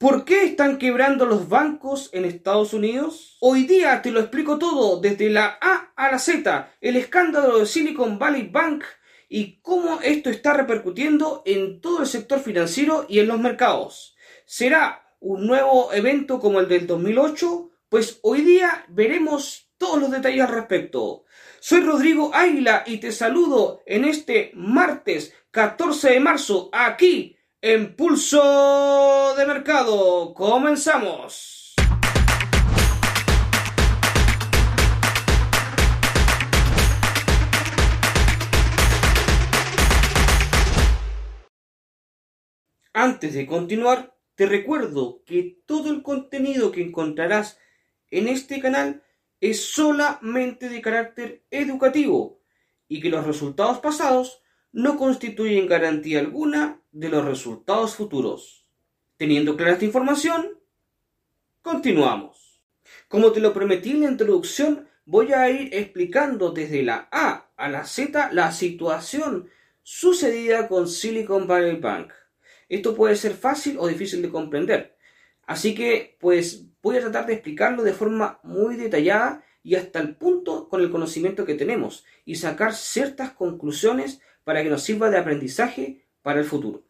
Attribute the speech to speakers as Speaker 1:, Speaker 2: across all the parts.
Speaker 1: ¿Por qué están quebrando los bancos en Estados Unidos? Hoy día te lo explico todo desde la A a la Z, el escándalo de Silicon Valley Bank y cómo esto está repercutiendo en todo el sector financiero y en los mercados. ¿Será un nuevo evento como el del 2008? Pues hoy día veremos todos los detalles al respecto. Soy Rodrigo Águila y te saludo en este martes 14 de marzo aquí en Pulso de Mercado. Comenzamos. Antes de continuar, te recuerdo que todo el contenido que encontrarás en este canal es solamente de carácter educativo y que los resultados pasados no constituyen garantía alguna de los resultados futuros. Teniendo clara esta información, continuamos. Como te lo prometí en la introducción, voy a ir explicando desde la A a la Z la situación sucedida con Silicon Valley Bank. Esto puede ser fácil o difícil de comprender. Así que, pues, voy a tratar de explicarlo de forma muy detallada y hasta el punto con el conocimiento que tenemos y sacar ciertas conclusiones para que nos sirva de aprendizaje para el futuro.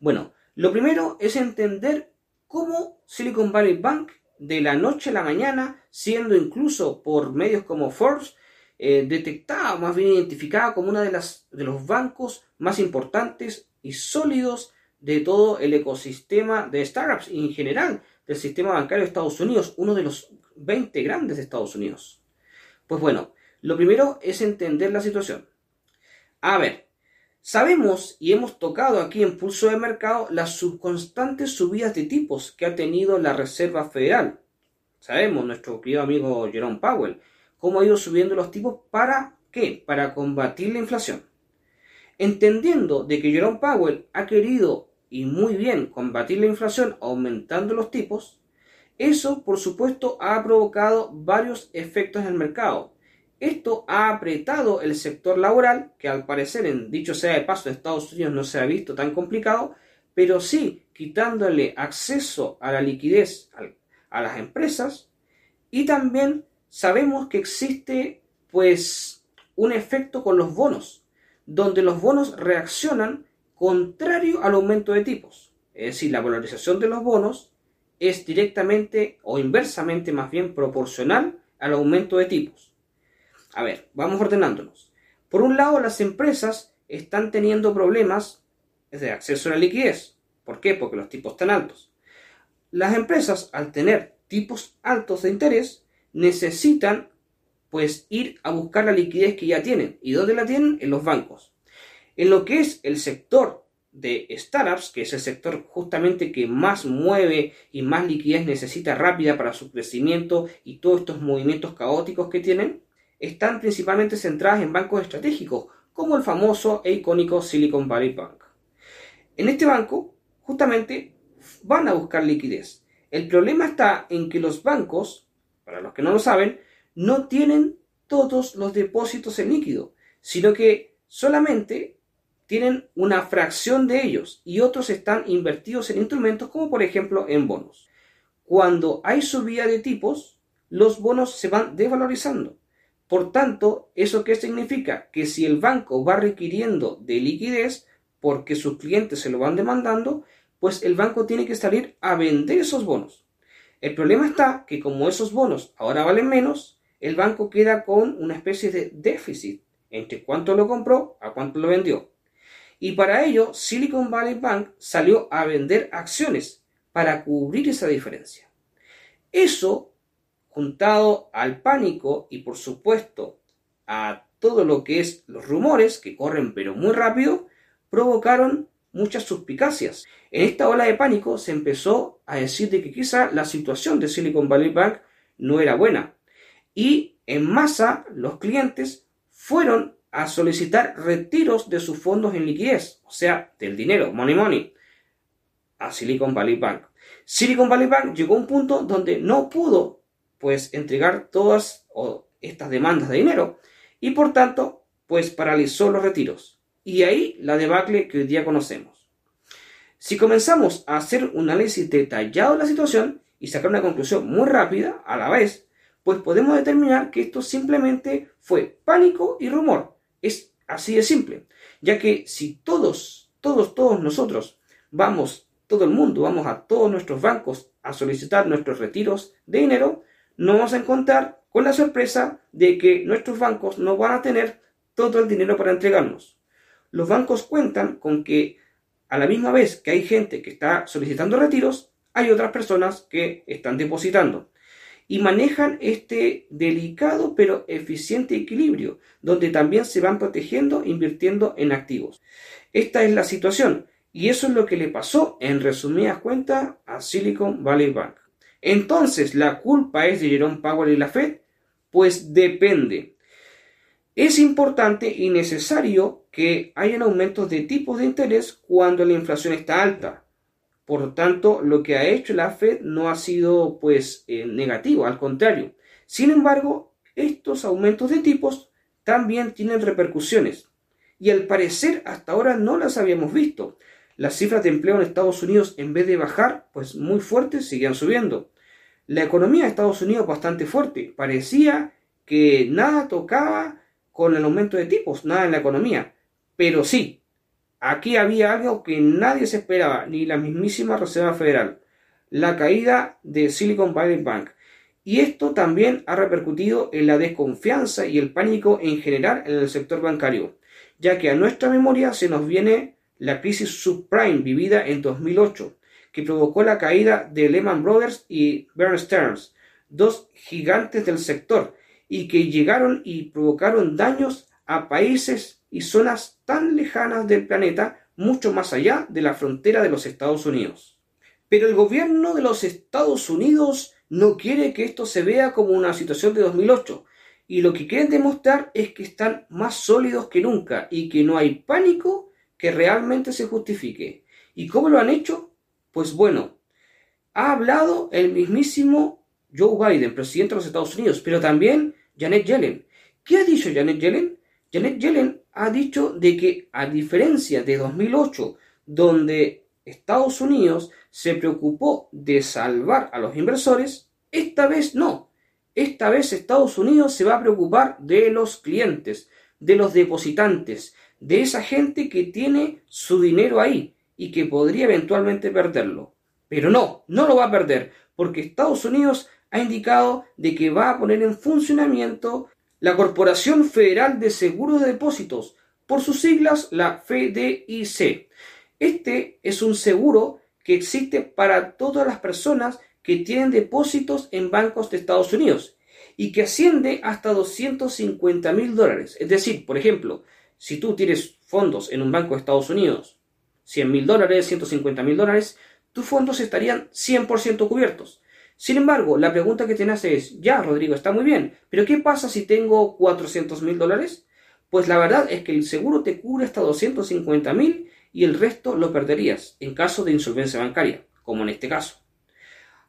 Speaker 1: Bueno, lo primero es entender cómo Silicon Valley Bank de la noche a la mañana, siendo incluso por medios como Forbes, eh, detectada, más bien identificada como uno de, las, de los bancos más importantes y sólidos de todo el ecosistema de startups y en general del sistema bancario de Estados Unidos, uno de los 20 grandes de Estados Unidos. Pues bueno, lo primero es entender la situación. A ver, sabemos y hemos tocado aquí en Pulso de Mercado las subconstantes subidas de tipos que ha tenido la Reserva Federal. Sabemos, nuestro querido amigo Jerome Powell, cómo ha ido subiendo los tipos para qué? Para combatir la inflación. Entendiendo de que Jerome Powell ha querido y muy bien combatir la inflación aumentando los tipos, eso por supuesto ha provocado varios efectos en el mercado. Esto ha apretado el sector laboral, que al parecer, en dicho sea de paso, en Estados Unidos no se ha visto tan complicado, pero sí quitándole acceso a la liquidez a las empresas y también sabemos que existe pues un efecto con los bonos, donde los bonos reaccionan contrario al aumento de tipos. Es decir, la valorización de los bonos es directamente o inversamente más bien proporcional al aumento de tipos. A ver, vamos ordenándonos. Por un lado, las empresas están teniendo problemas de acceso a la liquidez. ¿Por qué? Porque los tipos están altos. Las empresas, al tener tipos altos de interés, necesitan pues ir a buscar la liquidez que ya tienen. ¿Y dónde la tienen? En los bancos. En lo que es el sector de startups, que es el sector justamente que más mueve y más liquidez necesita rápida para su crecimiento y todos estos movimientos caóticos que tienen, están principalmente centradas en bancos estratégicos, como el famoso e icónico Silicon Valley Bank. En este banco, justamente, van a buscar liquidez. El problema está en que los bancos, para los que no lo saben, no tienen todos los depósitos en líquido, sino que solamente tienen una fracción de ellos y otros están invertidos en instrumentos como por ejemplo en bonos. Cuando hay subida de tipos, los bonos se van devalorizando. Por tanto, ¿eso qué significa? Que si el banco va requiriendo de liquidez porque sus clientes se lo van demandando, pues el banco tiene que salir a vender esos bonos. El problema está que como esos bonos ahora valen menos, el banco queda con una especie de déficit entre cuánto lo compró a cuánto lo vendió. Y para ello, Silicon Valley Bank salió a vender acciones para cubrir esa diferencia. Eso, juntado al pánico y por supuesto a todo lo que es los rumores que corren pero muy rápido, provocaron muchas suspicacias. En esta ola de pánico se empezó a decir de que quizá la situación de Silicon Valley Bank no era buena. Y en masa los clientes fueron a solicitar retiros de sus fondos en liquidez, o sea, del dinero, money money, a Silicon Valley Bank. Silicon Valley Bank llegó a un punto donde no pudo pues entregar todas estas demandas de dinero y por tanto pues paralizó los retiros. Y ahí la debacle que hoy día conocemos. Si comenzamos a hacer un análisis detallado de la situación y sacar una conclusión muy rápida a la vez, pues podemos determinar que esto simplemente fue pánico y rumor. Es así de simple, ya que si todos, todos, todos nosotros vamos, todo el mundo, vamos a todos nuestros bancos a solicitar nuestros retiros de dinero, nos vamos a encontrar con la sorpresa de que nuestros bancos no van a tener todo el dinero para entregarnos. Los bancos cuentan con que a la misma vez que hay gente que está solicitando retiros, hay otras personas que están depositando. Y manejan este delicado pero eficiente equilibrio, donde también se van protegiendo invirtiendo en activos. Esta es la situación, y eso es lo que le pasó, en resumidas cuentas, a Silicon Valley Bank. Entonces, ¿la culpa es de Jerome Powell y la Fed? Pues depende. Es importante y necesario que hayan aumentos de tipos de interés cuando la inflación está alta. Por tanto, lo que ha hecho la Fed no ha sido pues eh, negativo, al contrario. Sin embargo, estos aumentos de tipos también tienen repercusiones y al parecer hasta ahora no las habíamos visto. Las cifras de empleo en Estados Unidos en vez de bajar, pues muy fuertes, siguen subiendo. La economía de Estados Unidos bastante fuerte. Parecía que nada tocaba con el aumento de tipos, nada en la economía. Pero sí, aquí había algo que nadie se esperaba, ni la mismísima Reserva Federal, la caída de Silicon Valley Bank. Y esto también ha repercutido en la desconfianza y el pánico en general en el sector bancario, ya que a nuestra memoria se nos viene la crisis subprime vivida en 2008, que provocó la caída de Lehman Brothers y Bear Stearns, dos gigantes del sector, y que llegaron y provocaron daños a países y zonas tan lejanas del planeta, mucho más allá de la frontera de los Estados Unidos. Pero el gobierno de los Estados Unidos no quiere que esto se vea como una situación de 2008, y lo que quieren demostrar es que están más sólidos que nunca y que no hay pánico que realmente se justifique. ¿Y cómo lo han hecho? Pues bueno, ha hablado el mismísimo Joe Biden, presidente de los Estados Unidos, pero también Janet Yellen. ¿Qué ha dicho Janet Yellen? Janet Yellen ha dicho de que a diferencia de 2008, donde Estados Unidos se preocupó de salvar a los inversores, esta vez no. Esta vez Estados Unidos se va a preocupar de los clientes, de los depositantes, de esa gente que tiene su dinero ahí, y que podría eventualmente perderlo. Pero no, no lo va a perder, porque Estados Unidos ha indicado de que va a poner en funcionamiento la Corporación Federal de Seguros de Depósitos, por sus siglas la FDIC. Este es un seguro que existe para todas las personas que tienen depósitos en bancos de Estados Unidos y que asciende hasta 250 mil dólares. Es decir, por ejemplo, si tú tienes fondos en un banco de Estados Unidos 100 mil dólares, 150 mil dólares, tus fondos estarían 100% cubiertos. Sin embargo, la pregunta que te nace es, ya, Rodrigo, está muy bien, pero ¿qué pasa si tengo 400 mil dólares? Pues la verdad es que el seguro te cubre hasta 250 mil y el resto lo perderías en caso de insolvencia bancaria, como en este caso.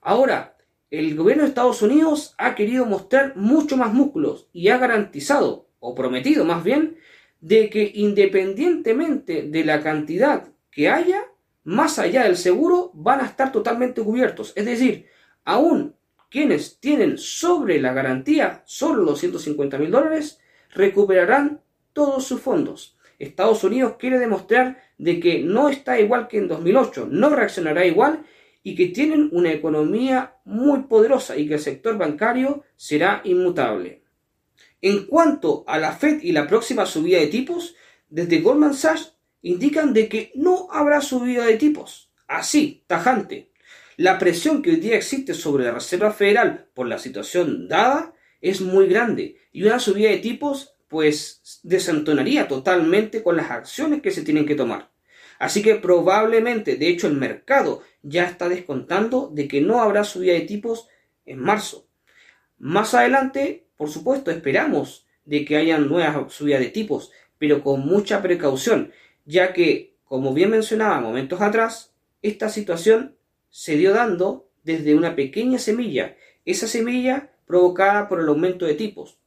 Speaker 1: Ahora, el gobierno de Estados Unidos ha querido mostrar mucho más músculos y ha garantizado, o prometido más bien, de que independientemente de la cantidad que haya, más allá del seguro, van a estar totalmente cubiertos. Es decir, aún quienes tienen sobre la garantía solo los 150 mil dólares, recuperarán todos sus fondos. Estados Unidos quiere demostrar de que no está igual que en 2008, no reaccionará igual y que tienen una economía muy poderosa y que el sector bancario será inmutable. En cuanto a la Fed y la próxima subida de tipos, desde Goldman Sachs indican de que no habrá subida de tipos. Así, tajante. La presión que hoy día existe sobre la Reserva Federal por la situación dada es muy grande y una subida de tipos pues desentonaría totalmente con las acciones que se tienen que tomar. Así que probablemente, de hecho el mercado ya está descontando de que no habrá subida de tipos en marzo. Más adelante, por supuesto, esperamos de que haya nuevas subidas de tipos, pero con mucha precaución, ya que, como bien mencionaba momentos atrás, esta situación se dio dando desde una pequeña semilla, esa semilla provocada por el aumento de tipos.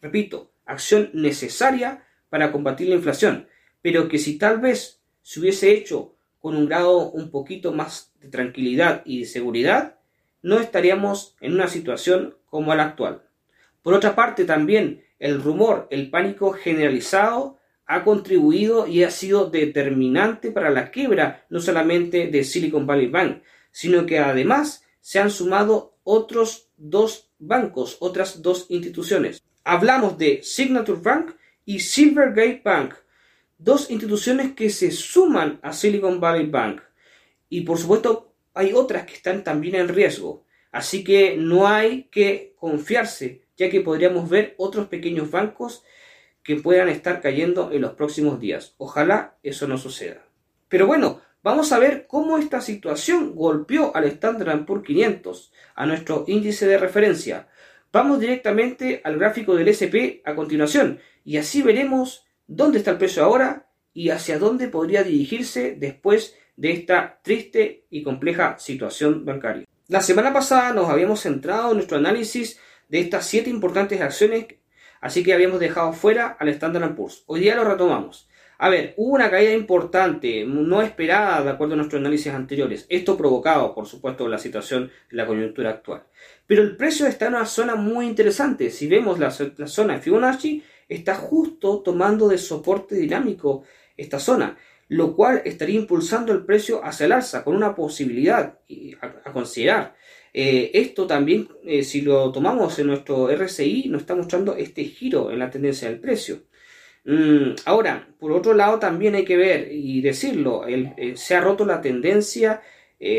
Speaker 1: Repito, acción necesaria para combatir la inflación, pero que si tal vez se hubiese hecho con un grado un poquito más de tranquilidad y de seguridad, no estaríamos en una situación como la actual. Por otra parte, también el rumor, el pánico generalizado ha contribuido y ha sido determinante para la quiebra no solamente de Silicon Valley Bank, sino que además se han sumado otros dos bancos, otras dos instituciones. Hablamos de Signature Bank y Silvergate Bank, dos instituciones que se suman a Silicon Valley Bank. Y por supuesto hay otras que están también en riesgo. Así que no hay que confiarse, ya que podríamos ver otros pequeños bancos que puedan estar cayendo en los próximos días. Ojalá eso no suceda. Pero bueno, vamos a ver cómo esta situación golpeó al Standard Poor's 500, a nuestro índice de referencia. Vamos directamente al gráfico del SP a continuación y así veremos dónde está el precio ahora y hacia dónde podría dirigirse después de esta triste y compleja situación bancaria. La semana pasada nos habíamos centrado en nuestro análisis de estas siete importantes acciones Así que habíamos dejado fuera al Standard Poor's. Hoy día lo retomamos. A ver, hubo una caída importante, no esperada de acuerdo a nuestros análisis anteriores. Esto provocado, por supuesto, la situación de la coyuntura actual. Pero el precio está en una zona muy interesante. Si vemos la, zona de Fibonacci, está justo tomando de soporte dinámico esta zona, lo cual estaría impulsando el precio hacia el alza, con una posibilidad a considerar. Eh, esto también, eh, si lo tomamos en nuestro RSI, nos está mostrando este giro en la tendencia del precio. Mm, ahora, por otro lado, también hay que ver y decirlo, eh, se ha roto la tendencia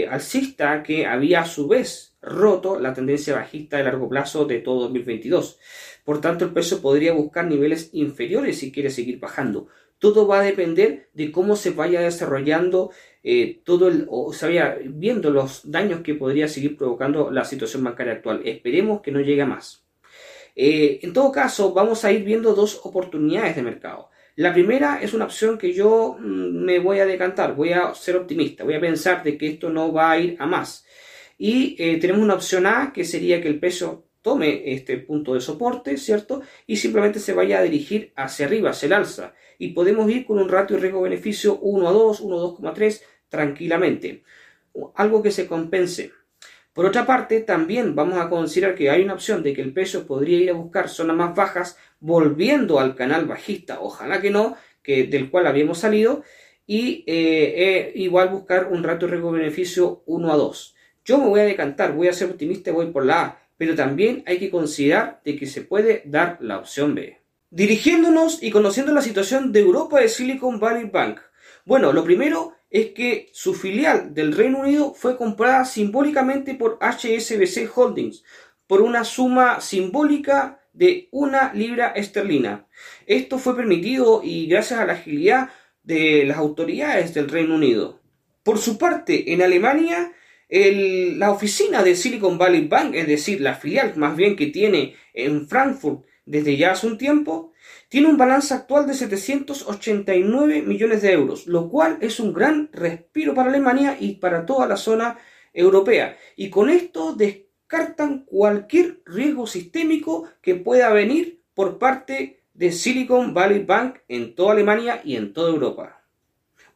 Speaker 1: alcista que había a su vez roto la tendencia bajista de largo plazo de todo 2022. Por tanto, el precio podría buscar niveles inferiores si quiere seguir bajando. Todo va a depender de cómo se vaya desarrollando eh, todo el, o se viendo los daños que podría seguir provocando la situación bancaria actual. Esperemos que no llegue a más. Eh, en todo caso, vamos a ir viendo dos oportunidades de mercado. La primera es una opción que yo mm, me voy a decantar, voy a ser optimista, voy a pensar de que esto no va a ir a más. Y eh, tenemos una opción A que sería que el peso tome este punto de soporte, ¿cierto? Y simplemente se vaya a dirigir hacia arriba, hacia el alza. Y podemos ir con un ratio de riesgo-beneficio 1 a 2, 1 a 2,3 tranquilamente. Algo que se compense. Por otra parte, también vamos a considerar que hay una opción de que el peso podría ir a buscar zonas más bajas volviendo al canal bajista, ojalá que no, que, del cual habíamos salido, y eh, eh, igual buscar un ratio de riesgo-beneficio 1 a 2. Yo me voy a decantar, voy a ser optimista y voy por la A pero también hay que considerar de que se puede dar la opción B. Dirigiéndonos y conociendo la situación de Europa de Silicon Valley Bank. Bueno, lo primero es que su filial del Reino Unido fue comprada simbólicamente por HSBC Holdings por una suma simbólica de una libra esterlina. Esto fue permitido y gracias a la agilidad de las autoridades del Reino Unido. Por su parte, en Alemania la oficina de Silicon Valley Bank, es decir, la filial más bien que tiene en Frankfurt desde ya hace un tiempo, tiene un balance actual de 789 millones de euros, lo cual es un gran respiro para Alemania y para toda la zona europea. Y con esto descartan cualquier riesgo sistémico que pueda venir por parte de Silicon Valley Bank en toda Alemania y en toda Europa.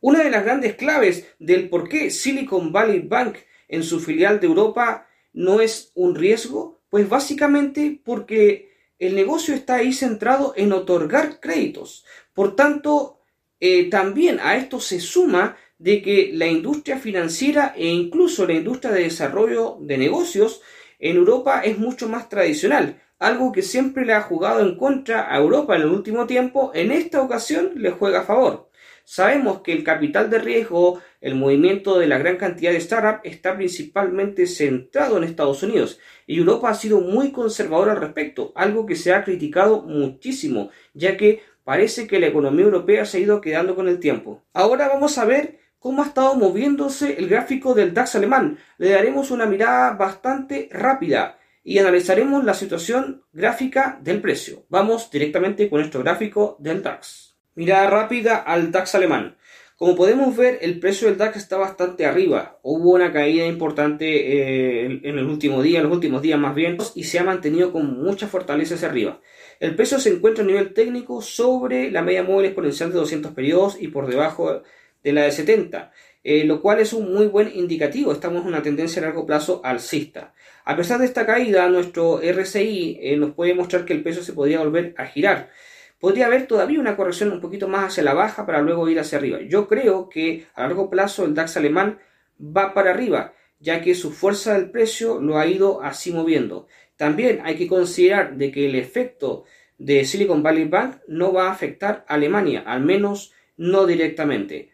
Speaker 1: Una de las grandes claves del por qué Silicon Valley Bank en su filial de Europa no es un riesgo? Pues básicamente porque el negocio está ahí centrado en otorgar créditos. Por tanto, eh, también a esto se suma de que la industria financiera e incluso la industria de desarrollo de negocios en Europa es mucho más tradicional, algo que siempre le ha jugado en contra a Europa en el último tiempo, en esta ocasión le juega a favor. Sabemos que el capital de riesgo, el movimiento de la gran cantidad de startups está principalmente centrado en Estados Unidos y Europa ha sido muy conservadora al respecto, algo que se ha criticado muchísimo, ya que parece que la economía europea se ha ido quedando con el tiempo. Ahora vamos a ver cómo ha estado moviéndose el gráfico del DAX alemán. Le daremos una mirada bastante rápida y analizaremos la situación gráfica del precio. Vamos directamente con nuestro gráfico del DAX. Mirada rápida al DAX alemán. Como podemos ver, el precio del DAX está bastante arriba. Hubo una caída importante eh, en el último día, en los últimos días más bien, y se ha mantenido con mucha fortaleza hacia arriba. El precio se encuentra a nivel técnico sobre la media móvil exponencial de 200 periodos y por debajo de la de 70. eh, lo cual es un muy buen indicativo. Estamos en una tendencia a largo plazo alcista. A pesar de esta caída, nuestro RSI eh, nos puede mostrar que el peso se podría volver a girar. Podría haber todavía una corrección un poquito más hacia la baja para luego ir hacia arriba. Yo creo que a largo plazo el DAX alemán va para arriba, ya que su fuerza del precio lo ha ido así moviendo. También hay que considerar de que el efecto de Silicon Valley Bank no va a afectar a Alemania, al menos no directamente.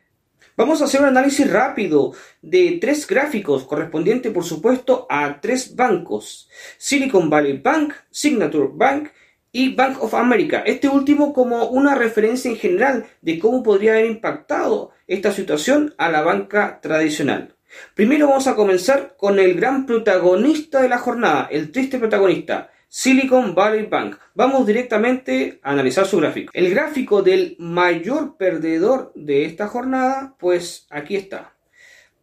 Speaker 1: Vamos a hacer un análisis rápido de tres gráficos correspondientes, por supuesto, a tres bancos. Silicon Valley Bank, Signature Bank y Bank of America. Este último como una referencia en general de cómo podría haber impactado esta situación a la banca tradicional. Primero vamos a comenzar con el gran protagonista de la jornada, el triste protagonista, Silicon Valley Bank. Vamos directamente a analizar su gráfico. El gráfico del mayor perdedor de esta jornada, pues aquí está.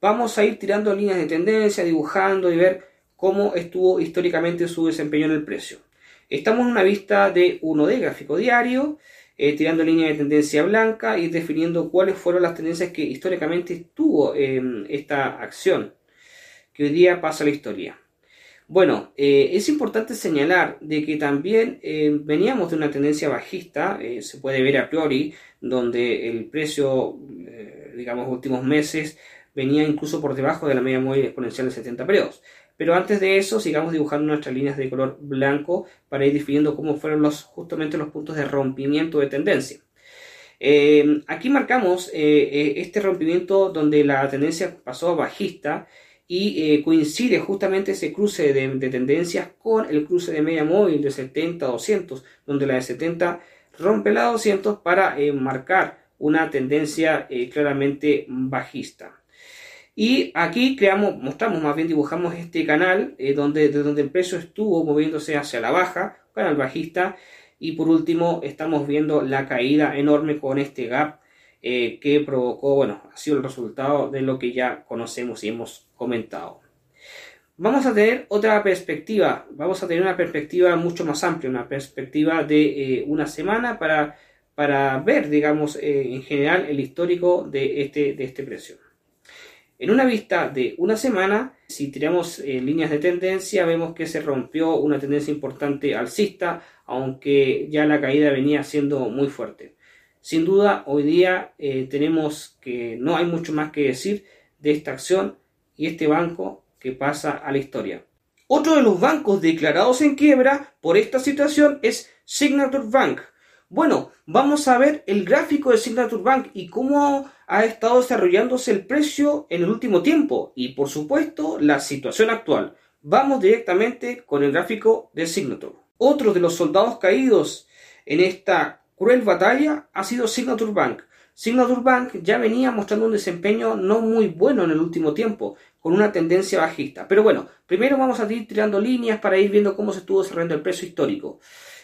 Speaker 1: Vamos a ir tirando líneas de tendencia, dibujando y ver cómo estuvo históricamente su desempeño en el precio. Estamos en una vista de 1D, gráfico diario, eh, tirando líneas de tendencia blanca y definiendo cuáles fueron las tendencias que históricamente tuvo esta acción, que hoy día pasa a la historia. Bueno, eh, es importante señalar de que también eh, veníamos de una tendencia bajista, eh, se puede ver a priori, donde el precio, digamos, últimos meses venía incluso por debajo de la media móvil exponencial de 70 periodos. Pero antes de eso, sigamos dibujando nuestras líneas de color blanco para ir definiendo cómo fueron los, justamente los puntos de rompimiento de tendencia. aquí marcamos este rompimiento donde la tendencia pasó a bajista y eh, coincide justamente ese cruce de, tendencias con el cruce de media móvil de 70 a 200, donde la de 70 rompe la 200 para eh, marcar una tendencia eh, claramente bajista. Y aquí creamos, mostramos, más bien dibujamos este canal donde, de donde el precio estuvo moviéndose hacia la baja, canal bajista, y por último estamos viendo la caída enorme con este gap eh, que provocó, bueno, ha sido el resultado de lo que ya conocemos y hemos comentado. Vamos a tener otra perspectiva, vamos a tener una perspectiva mucho más amplia, una perspectiva de eh, una semana para, para ver, digamos, eh, en general el histórico de este, de este precio. En una vista de una semana, si tiramos líneas de tendencia, vemos que se rompió una tendencia importante alcista, aunque ya la caída venía siendo muy fuerte. Sin duda, hoy día eh, tenemos que no hay mucho más que decir de esta acción y este banco que pasa a la historia. Otro de los bancos declarados en quiebra por esta situación es Signature Bank. Bueno, vamos a ver el gráfico de Signature Bank y cómo ha estado desarrollándose el precio en el último tiempo y por supuesto la situación actual. Vamos directamente con el gráfico de Signature. Otro de los soldados caídos en esta cruel batalla ha sido Signature Bank. Signature Bank ya venía mostrando un desempeño no muy bueno en el último tiempo, con una tendencia bajista. Pero bueno, primero vamos a ir tirando líneas para ir viendo cómo se estuvo desarrollando el precio histórico.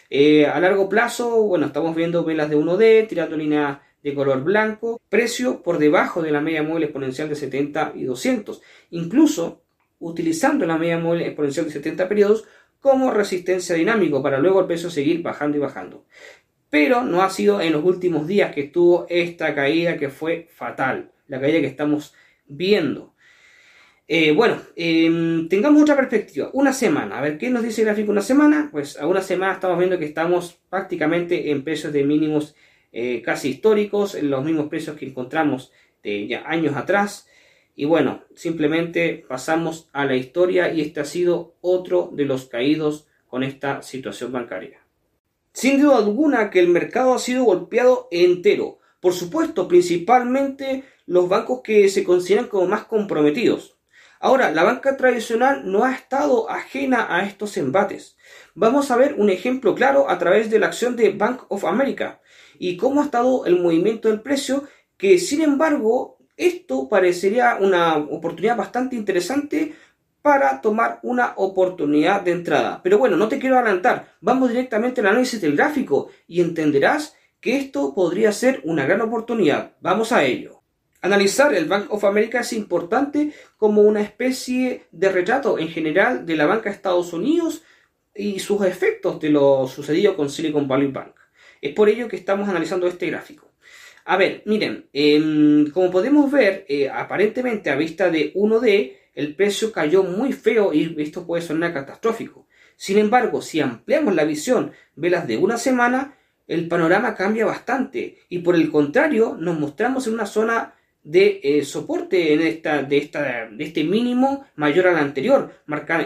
Speaker 1: Eh, a largo plazo, bueno, estamos viendo velas de 1D, tirando líneas de color blanco, precio por debajo de la media móvil exponencial de 70 y 200. Incluso utilizando la media móvil exponencial de 70 periodos como resistencia dinámico para luego el precio seguir bajando y bajando pero no ha sido en los últimos días que estuvo esta caída que fue fatal, la caída que estamos viendo. Eh, bueno, em, tengamos otra perspectiva, una semana, a ver qué nos dice el gráfico una semana, pues a una semana estamos viendo que estamos prácticamente en precios de mínimos eh, casi históricos, en los mismos precios que encontramos ya años atrás. Y bueno, simplemente pasamos a la historia y este ha sido otro de los caídos con esta situación bancaria. Sin duda alguna que el mercado ha sido golpeado entero. Por supuesto, principalmente los bancos que se consideran como más comprometidos. Ahora, la banca tradicional no ha estado ajena a estos embates. Vamos a ver un ejemplo claro a través de la acción de Bank of America y cómo ha estado el movimiento del precio, que sin embargo esto parecería una oportunidad bastante interesante para tomar una oportunidad de entrada. Pero bueno, no te quiero adelantar, vamos directamente al análisis del gráfico y entenderás que esto podría ser una gran oportunidad. Vamos a ello. Analizar el Bank of America es importante como una especie de retrato en general de la banca de Estados Unidos y sus efectos de lo sucedido con Silicon Valley Bank. Es por ello que estamos analizando este gráfico. A ver, miren, em, como podemos ver, eh, aparentemente a vista de 1D, el precio cayó muy feo y esto puede sonar catastrófico. Sin embargo, si ampliamos la visión, velas de una semana, el panorama cambia bastante y por el contrario nos mostramos en una zona de eh, soporte en esta, de, esta, de este mínimo mayor al anterior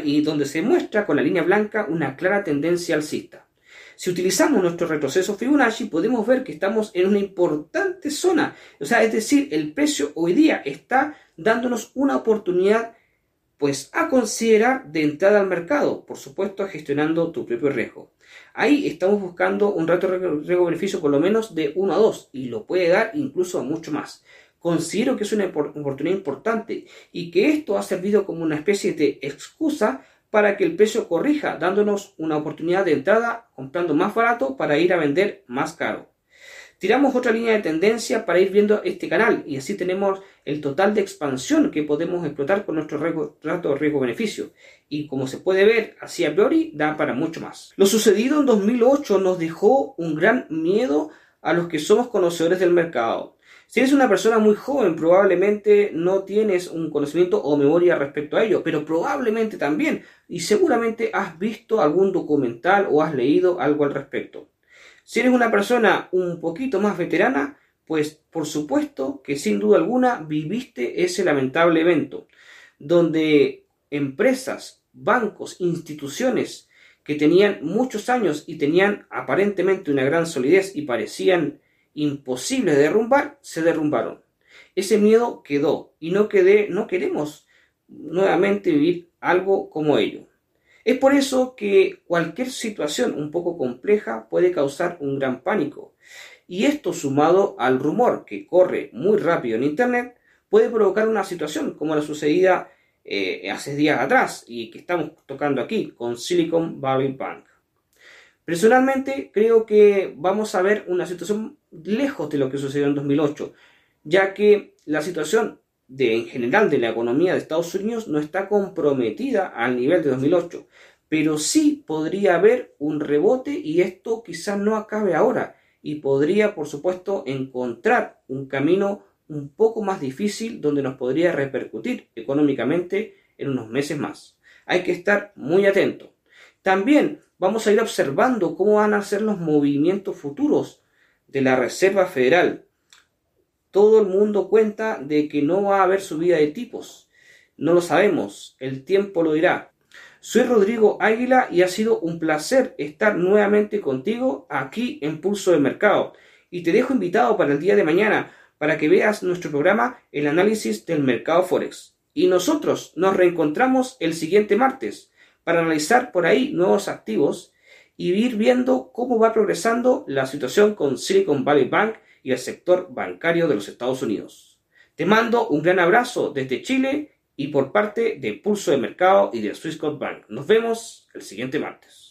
Speaker 1: y donde se muestra con la línea blanca una clara tendencia alcista. Si utilizamos nuestro retroceso Fibonacci podemos ver que estamos en una importante zona, o sea, es decir, el precio hoy día está dándonos una oportunidad pues a considerar de entrada al mercado, por supuesto gestionando tu propio riesgo. Ahí estamos buscando un rato riesgo-beneficio por lo menos de 1 a 2 y lo puede dar incluso mucho más. Considero que es una oportunidad importante y que esto ha servido como una especie de excusa para que el precio corrija, dándonos una oportunidad de entrada comprando más barato para ir a vender más caro. Tiramos otra línea de tendencia para ir viendo este canal y así tenemos el total de expansión que podemos explotar con nuestro rato de riesgo-beneficio. Y como se puede ver, así a priori da para mucho más. Lo sucedido en 2008 nos dejó un gran miedo a los que somos conocedores del mercado. Si eres una persona muy joven, probablemente no tienes un conocimiento o memoria respecto a ello, pero probablemente también, y seguramente has visto algún documental o has leído algo al respecto. Si eres una persona un poquito más veterana, pues por supuesto que sin duda alguna viviste ese lamentable evento, donde empresas, bancos, instituciones que tenían muchos años y tenían aparentemente una gran solidez y parecían imposibles de derrumbar, se derrumbaron. Ese miedo quedó y no, quedé, no queremos nuevamente vivir algo como ello. Es por eso que cualquier situación un poco compleja puede causar un gran pánico. Y esto sumado al rumor que corre muy rápido en Internet puede provocar una situación como la sucedida eh, hace días atrás y que estamos tocando aquí con Silicon Valley Bank. Personalmente creo que vamos a ver una situación lejos de lo que sucedió en 2008, ya que la situación de, en general de la economía de Estados Unidos no está comprometida al nivel de 2008, pero sí podría haber un rebote y esto quizás no acabe ahora y podría, por supuesto, encontrar un camino un poco más difícil donde nos podría repercutir económicamente en unos meses más. Hay que estar muy atento. También vamos a ir observando cómo van a ser los movimientos futuros de la Reserva Federal todo el mundo cuenta de que no va a haber subida de tipos. No lo sabemos, el tiempo lo dirá. Soy Rodrigo Águila y ha sido un placer estar nuevamente contigo aquí en Pulso de Mercado. Y te dejo invitado para el día de mañana para que veas nuestro programa El análisis del mercado Forex. Y nosotros nos reencontramos el siguiente martes para analizar por ahí nuevos activos y ir viendo cómo va progresando la situación con Silicon Valley Bank y el sector bancario de los Estados Unidos. Te mando un gran abrazo desde Chile y por parte de Pulso de Mercado y de Swissquote Bank. Nos vemos el siguiente martes.